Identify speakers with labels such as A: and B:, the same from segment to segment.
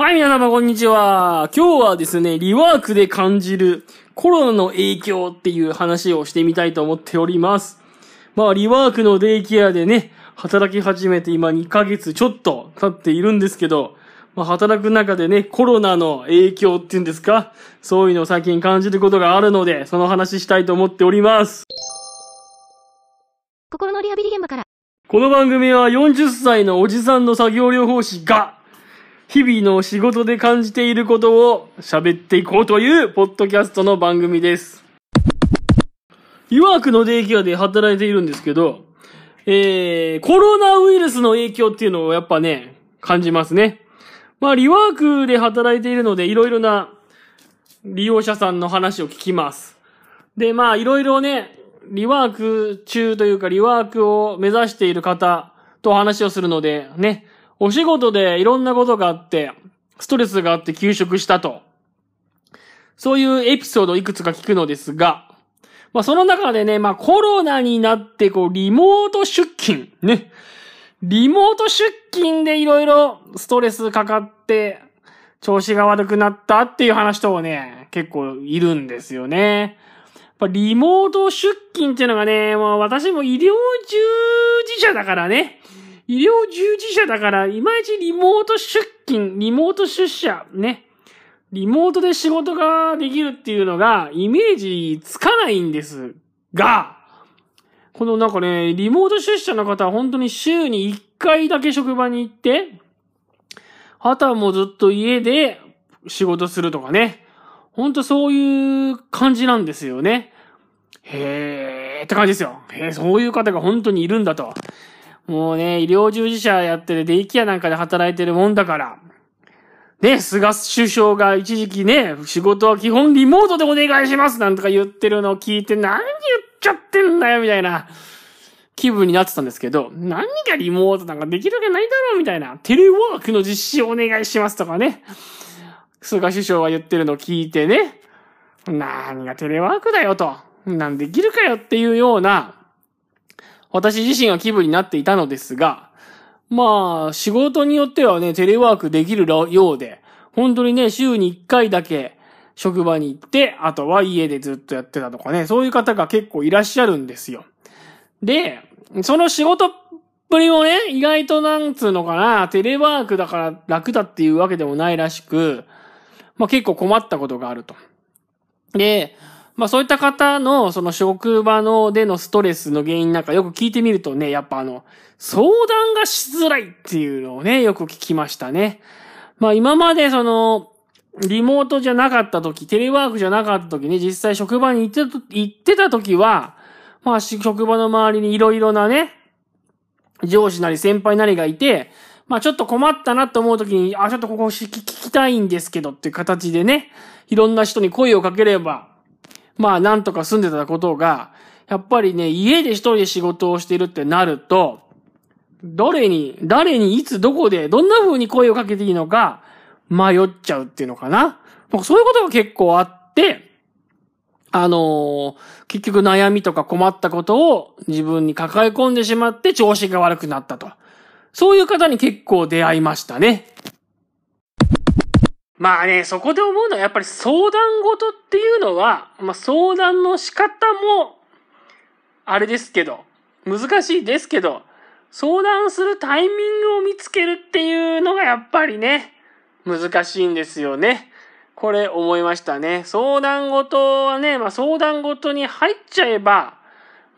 A: はい、皆様こんにちは。今日はですね、リワークで感じるコロナの影響っていう話をしてみたいと思っております。まあ、リワークのデイケアでね、働き始めて今2ヶ月ちょっと経っているんですけど、まあ、働く中でね、コロナの影響っていうんですか？そういうのを最近感じることがあるので、その話したいと思っております。
B: 心のリハビリ現場から。
A: この番組は40歳のおじさんの作業療法士が、日々の仕事で感じていることを喋っていこうというポッドキャストの番組です。リワークのデイケアで働いているんですけど、えー、コロナウイルスの影響っていうのをやっぱね、感じますね。まあ、リワークで働いているので、いろいろな利用者さんの話を聞きます。で、まあ、いろいろね、リワーク中というか、リワークを目指している方と話をするので、ね、お仕事でいろんなことがあって、ストレスがあって休職したと。そういうエピソードをいくつか聞くのですが、まあその中でね、まあコロナになってこうリモート出勤、ね。リモート出勤でいろいろストレスかかって、調子が悪くなったっていう話とね、結構いるんですよね。やっぱリモート出勤っていうのがね、もう私も医療従事者だからね。医療従事者だから、いまいちリモート出勤、リモート出社、ね。リモートで仕事ができるっていうのが、イメージつかないんですが、このなんかね、リモート出社の方は本当に週に1回だけ職場に行って、あとはもうずっと家で仕事するとかね。ほんとそういう感じなんですよね。へーって感じですよ。へーそういう方が本当にいるんだと。もうね、医療従事者やってるデイケアなんかで働いてるもんだから。ね、菅首相が一時期ね、仕事は基本リモートでお願いしますなんとか言ってるのを聞いて何言っちゃってんだよみたいな気分になってたんですけど、何がリモートなんかできるわけないだろうみたいな。テレワークの実施をお願いしますとかね。菅首相が言ってるのを聞いてね、何がテレワークだよと。なんできるかよっていうような、私自身が気分になっていたのですが、まあ、仕事によってはね、テレワークできるようで、本当にね、週に1回だけ職場に行って、あとは家でずっとやってたとかね、そういう方が結構いらっしゃるんですよ。で、その仕事っぷりもね、意外となんつうのかな、テレワークだから楽だっていうわけでもないらしく、まあ結構困ったことがあると。で、まあそういった方のその職場のでのストレスの原因なんかよく聞いてみるとね、やっぱあの、相談がしづらいっていうのをね、よく聞きましたね。まあ今までその、リモートじゃなかった時、テレワークじゃなかった時ね、実際職場に行ってた行ってた時は、まあ職場の周りにいろいろなね、上司なり先輩なりがいて、まあちょっと困ったなと思う時に、あ、ちょっとここ聞きたいんですけどっていう形でね、いろんな人に声をかければ、まあなんとか住んでたことが、やっぱりね、家で一人で仕事をしてるってなると、誰に、誰にいつどこで、どんな風に声をかけていいのか、迷っちゃうっていうのかな。そういうことが結構あって、あのー結局悩みとか困ったことを自分に抱え込んでしまって調子が悪くなったと。そういう方に結構出会いましたね。まあね、そこで思うのはやっぱり相談事っていうのは、まあ相談の仕方も、あれですけど、難しいですけど、相談するタイミングを見つけるっていうのがやっぱりね、難しいんですよね。これ思いましたね。相談事はね、まあ相談事に入っちゃえば、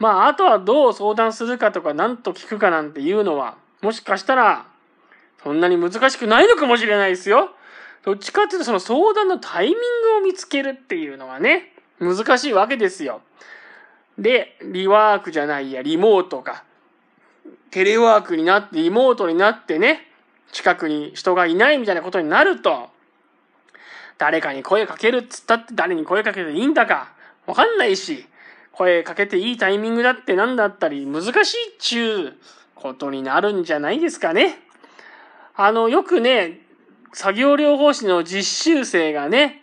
A: まああとはどう相談するかとか何と聞くかなんていうのは、もしかしたら、そんなに難しくないのかもしれないですよ。どっちかっていうとその相談のタイミングを見つけるっていうのはね、難しいわけですよ。で、リワークじゃないや、リモートか。テレワークになって、リモートになってね、近くに人がいないみたいなことになると、誰かに声かけるっつったって誰に声かけていいんだか、わかんないし、声かけていいタイミングだって何だったり難しいっちゅうことになるんじゃないですかね。あの、よくね、作業療法士の実習生がね、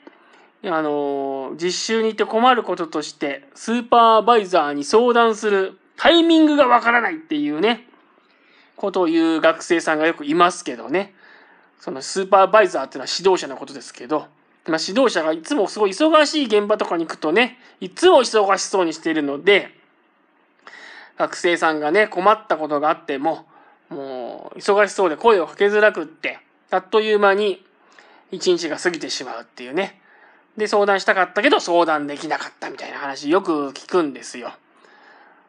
A: あの、実習に行って困ることとして、スーパーバイザーに相談するタイミングがわからないっていうね、ことを言う学生さんがよくいますけどね。そのスーパーバイザーっていうのは指導者のことですけど、まあ、指導者がいつもすごい忙しい現場とかに行くとね、いつも忙しそうにしているので、学生さんがね、困ったことがあっても、もう、忙しそうで声をかけづらくって、あっという間に一日が過ぎてしまうっていうね。で、相談したかったけど相談できなかったみたいな話よく聞くんですよ。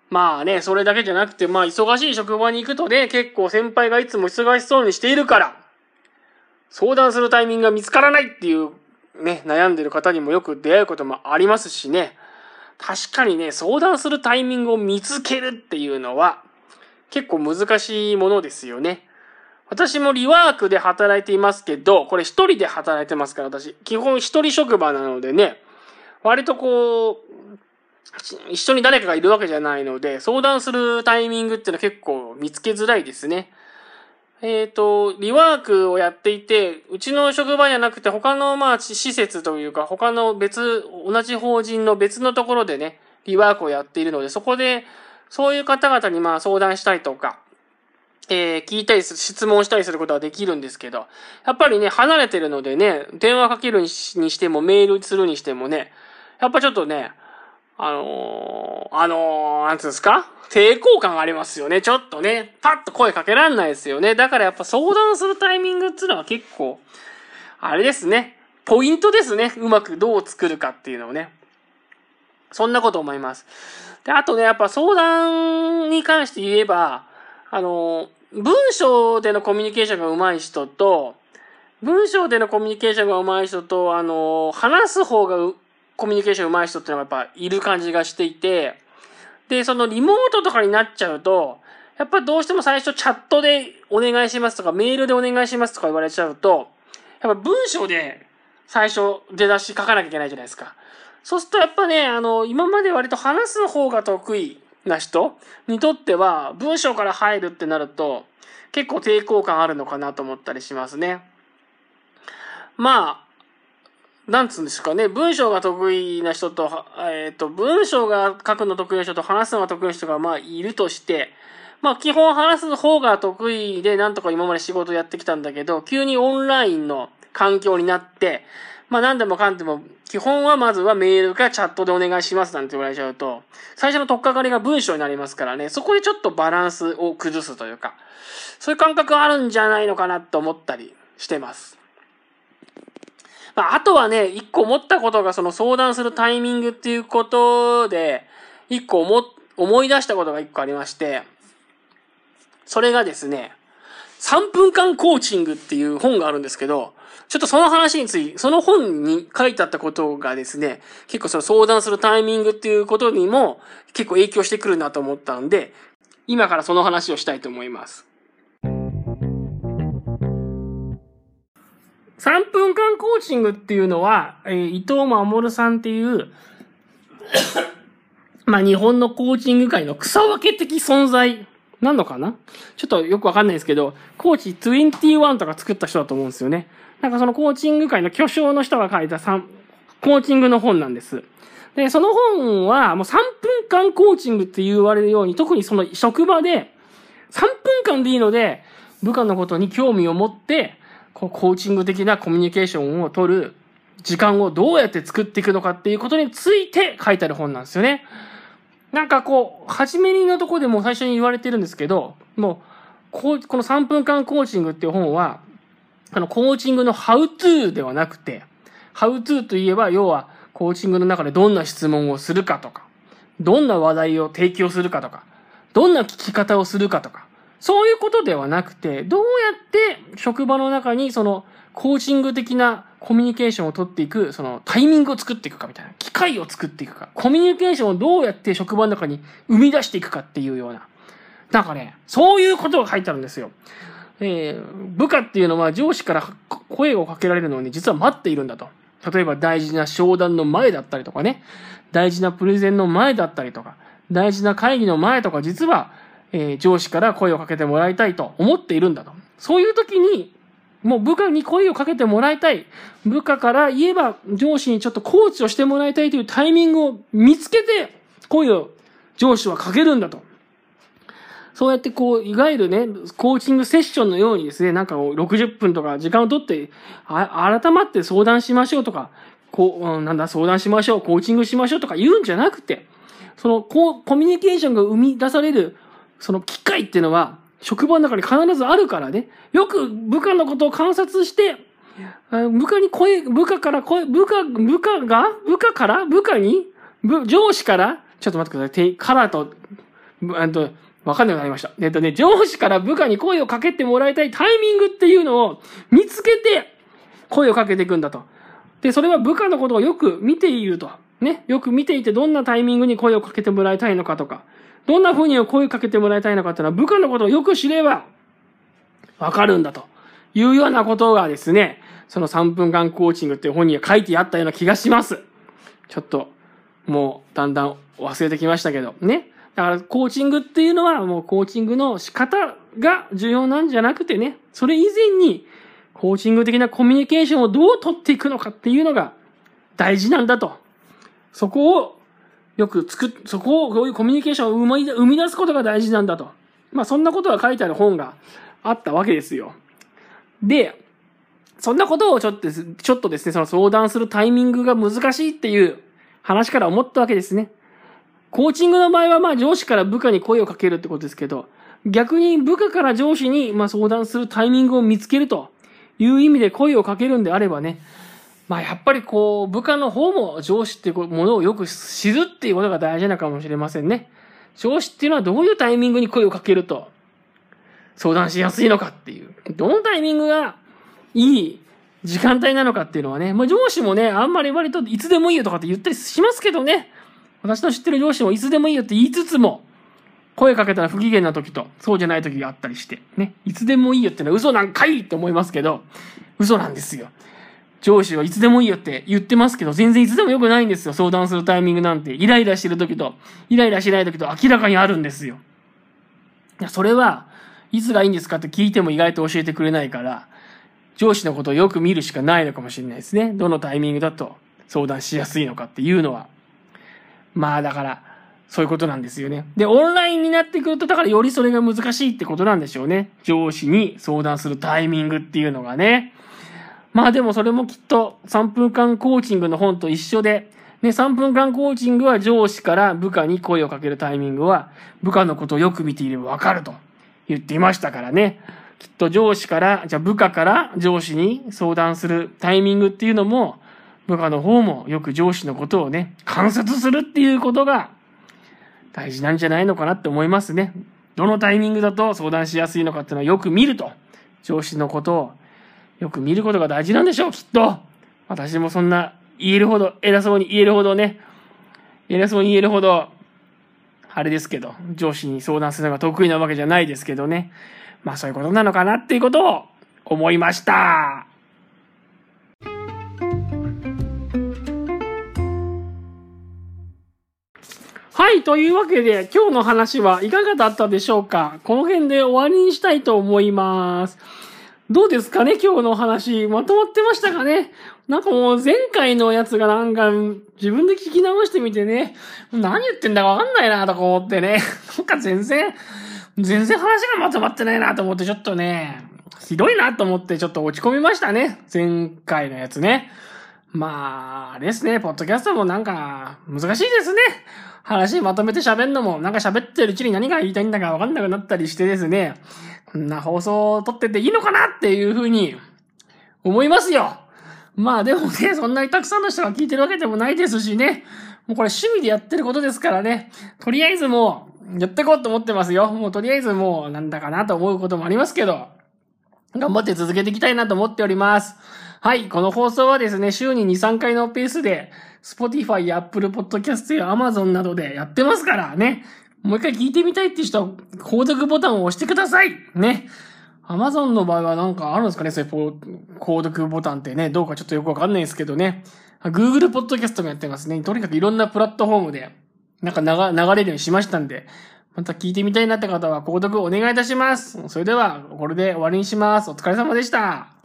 A: まあね、それだけじゃなくて、まあ忙しい職場に行くとね、結構先輩がいつも忙しそうにしているから、相談するタイミングが見つからないっていうね、悩んでる方にもよく出会うこともありますしね。確かにね、相談するタイミングを見つけるっていうのは結構難しいものですよね。私もリワークで働いていますけど、これ一人で働いてますから私。基本一人職場なのでね、割とこう、一緒に誰かがいるわけじゃないので、相談するタイミングっていうのは結構見つけづらいですね。えっ、ー、と、リワークをやっていて、うちの職場じゃなくて他のまあ施設というか他の別、同じ法人の別のところでね、リワークをやっているので、そこでそういう方々にまあ相談したりとか、えー、聞いたりする、質問したりすることはできるんですけど、やっぱりね、離れてるのでね、電話かけるにしてもメールするにしてもね、やっぱちょっとね、あのー、あのー、なんつうんですか？抵抗感ありますよね。ちょっとね、パッと声かけらんないですよね。だからやっぱ相談するタイミングっていうのは結構、あれですね。ポイントですね。うまくどう作るかっていうのをね。そんなこと思います。で、あとね、やっぱ相談に関して言えば、あのー、文章でのコミュニケーションが上手い人と、文章でのコミュニケーションが上手い人と、あの話す方がコミュニケーション上手い人っていうのがやっぱいる感じがしていて、で、そのリモートとかになっちゃうと、やっぱどうしても最初チャットでお願いしますとか、メールでお願いしますとか言われちゃうと、やっぱ文章で最初出だし書かなきゃいけないじゃないですか。そうするとやっぱね、あの、今まで割と話す方が得意な人にとっては、文章から入るってなると、結構抵抗感あるのかなと思ったりしますね。まあ、なんつうんですかね、文章が得意な人と、えっ、ー、と、文章が書くの得意な人と話すのが得意な人が、まあ、いるとして、まあ、基本話す方が得意で、なんとか今まで仕事やってきたんだけど、急にオンラインの環境になって、まあ、何でもかんでも、基本はまずはメールかチャットでお願いしますなんて言われちゃうと、最初の取っかかりが文章になりますからね、そこでちょっとバランスを崩すというか、そういう感覚あるんじゃないのかなと思ったりしてます。まあ、あとはね、一個思ったことがその相談するタイミングっていうことで、一個思、思い出したことが一個ありまして、それがですね、3分間コーチングっていう本があるんですけど、ちょっとその話について、その本に書いてあったことがですね、結構その相談するタイミングっていうことにも結構影響してくるなと思ったんで、今からその話をしたいと思います。3分間コーチングっていうのは、えー、伊藤守さんっていうまあ日本のコーチング界の草分け的存在なのかな？ちょっとよくわかんないですけど、コーチ21とか作った人だと思うんですよね。なんかそのコーチング界の巨匠の人が書いた3、コーチングの本なんです。で、その本はもう3分間コーチングって言われるように、特にその職場で3分間でいいので、部下のことに興味を持って、こうコーチング的なコミュニケーションを取る時間をどうやって作っていくのかっていうことについて書いてある本なんですよね。なんかこう、初めにのとこでも最初に言われてるんですけど、もう、こうこの3分間コーチングっていう本は、あの、コーチングのハウトゥーではなくて、ハウトゥーといえば、要は、コーチングの中でどんな質問をするかとか、どんな話題を提供するかとか、どんな聞き方をするかとか、そういうことではなくて、どうやって職場の中にそのコーチング的なコミュニケーションを取っていく、そのタイミングを作っていくかみたいな、機会を作っていくか、コミュニケーションをどうやって職場の中に生み出していくかっていうような、なんかね、そういうことが書いてあるんですよ。えー、部下っていうのは上司から声をかけられるのに実は待っているんだと。例えば大事な商談の前だったりとかね、大事なプレゼンの前だったりとか、大事な会議の前とか実はえー、上司から声をかけてもらいたいと思っているんだと。そういう時に、もう部下に声をかけてもらいたい。部下から言えば上司にちょっとコーチをしてもらいたいというタイミングを見つけて、声を上司はかけるんだと。そうやってこう、いわゆるね、コーチングセッションのようにですね、なんか60分とか時間をとって、あ、改まって相談しましょうとか、こう、うん、なんだ、相談しましょう、コーチングしましょうとか言うんじゃなくて、その、こう、コミュニケーションが生み出される、その機会っていうのは、職場の中に必ずあるからね、よく部下のことを観察して、部下に声、部下から声、部下、部下が部下から部下に部、上司からちょっと待ってください。カラーと、あと、わかんなくなりました。えっとね、上司から部下に声をかけてもらいたいタイミングっていうのを見つけて声をかけていくんだと。で、それは部下のことをよく見ていると。ね。よく見ていてどんなタイミングに声をかけてもらいたいのかとか、どんな風に声かけてもらいたいのかっていうのは部下のことをよく知ればわかるんだというようなことがですね、その3分間コーチングっていう本には書いてあったような気がします。ちょっと、もうだんだん忘れてきましたけど、ね。だからコーチングっていうのはもうコーチングの仕方が重要なんじゃなくてね、それ以前にコーチング的なコミュニケーションをどう取っていくのかっていうのが大事なんだと。そこをよく作っ、そこをこういうコミュニケーションを生み生み出すことが大事なんだと。まあそんなことが書いてある本があったわけですよ。で、そんなことをちょっと、ちょっとですね、その相談するタイミングが難しいっていう話から思ったわけですね。コーチングの場合は、まあ上司から部下に声をかけるってことですけど、逆に部下から上司に、まあ相談するタイミングを見つけるという意味で声をかけるんであればね、まあやっぱりこう、部下の方も上司っていうものをよく知るっていうことが大事なのかもしれませんね。上司っていうのはどういうタイミングに声をかけると相談しやすいのかっていう。どのタイミングがいい時間帯なのかっていうのはね、まあ上司もね、あんまり割といつでもいいよとかって言ったりしますけどね。私の知ってる上司もいつでもいいよって言いつつも、声かけたら不機嫌な時と、そうじゃない時があったりして、ね。いつでもいいよってのは嘘なんかいって思いますけど、嘘なんですよ。上司はいつでもいいよって言ってますけど、全然いつでも良くないんですよ。相談するタイミングなんて。イライラしてる時と、イライラしない時と明らかにあるんですよ。いや、それは、いつがいいんですかって聞いても意外と教えてくれないから、上司のことをよく見るしかないのかもしれないですね。どのタイミングだと相談しやすいのかっていうのは。まあだから、そういうことなんですよね。で、オンラインになってくると、だからよりそれが難しいってことなんでしょうね。上司に相談するタイミングっていうのがね。まあでもそれもきっと3分間コーチングの本と一緒で、ね、3分間コーチングは上司から部下に声をかけるタイミングは、部下のことをよく見ていればわかると言っていましたからね。きっと上司から、じゃあ部下から上司に相談するタイミングっていうのも、部下の方もよく上司のことをね、観察するっていうことが大事なんじゃないのかなって思いますね。どのタイミングだと相談しやすいのかっていうのはよく見ると。上司のことをよく見ることが大事なんでしょう、きっと。私もそんな言えるほど、偉そうに言えるほどね、偉そうに言えるほど、あれですけど、上司に相談するのが得意なわけじゃないですけどね。まあそういうことなのかなっていうことを思いました。はい、というわけで今日の話はいかがだったでしょうかこの辺で終わりにしたいと思います。どうですかね今日の話。まとまってましたかねなんかもう前回のやつがなんか自分で聞き直してみてね、何言ってんだかわかんないなとか思ってね、なんか全然、全然話がまとまってないなと思ってちょっとね、ひどいなと思ってちょっと落ち込みましたね。前回のやつね。まあ、ですね、ポッドキャストもなんか難しいですね。話まとめて喋んのも、なんか喋ってるうちに何が言いたいんだかわかんなくなったりしてですね、こんな放送を撮ってていいのかなっていうふうに思いますよ。まあでもね、そんなにたくさんの人が聞いてるわけでもないですしね。もうこれ趣味でやってることですからね。とりあえずもう、やっていこうと思ってますよ。もうとりあえずもう、なんだかなと思うこともありますけど、頑張って続けていきたいなと思っております。はい、この放送はですね、週に2、3回のペースで、Spotify や Apple Podcast や Amazon などでやってますからね。もう一回聞いてみたいって人は、購読ボタンを押してくださいね。Amazon の場合はなんかあるんですかね？そういう購読ボタンってね、どうかちょっとよくわかんないですけどね。Google Podcast もやってますね。とにかくいろんなプラットフォームで、なんか流れるようにしましたんで、また聞いてみたいなって方は購読お願いいたします。それでは、これで終わりにします。お疲れ様でした。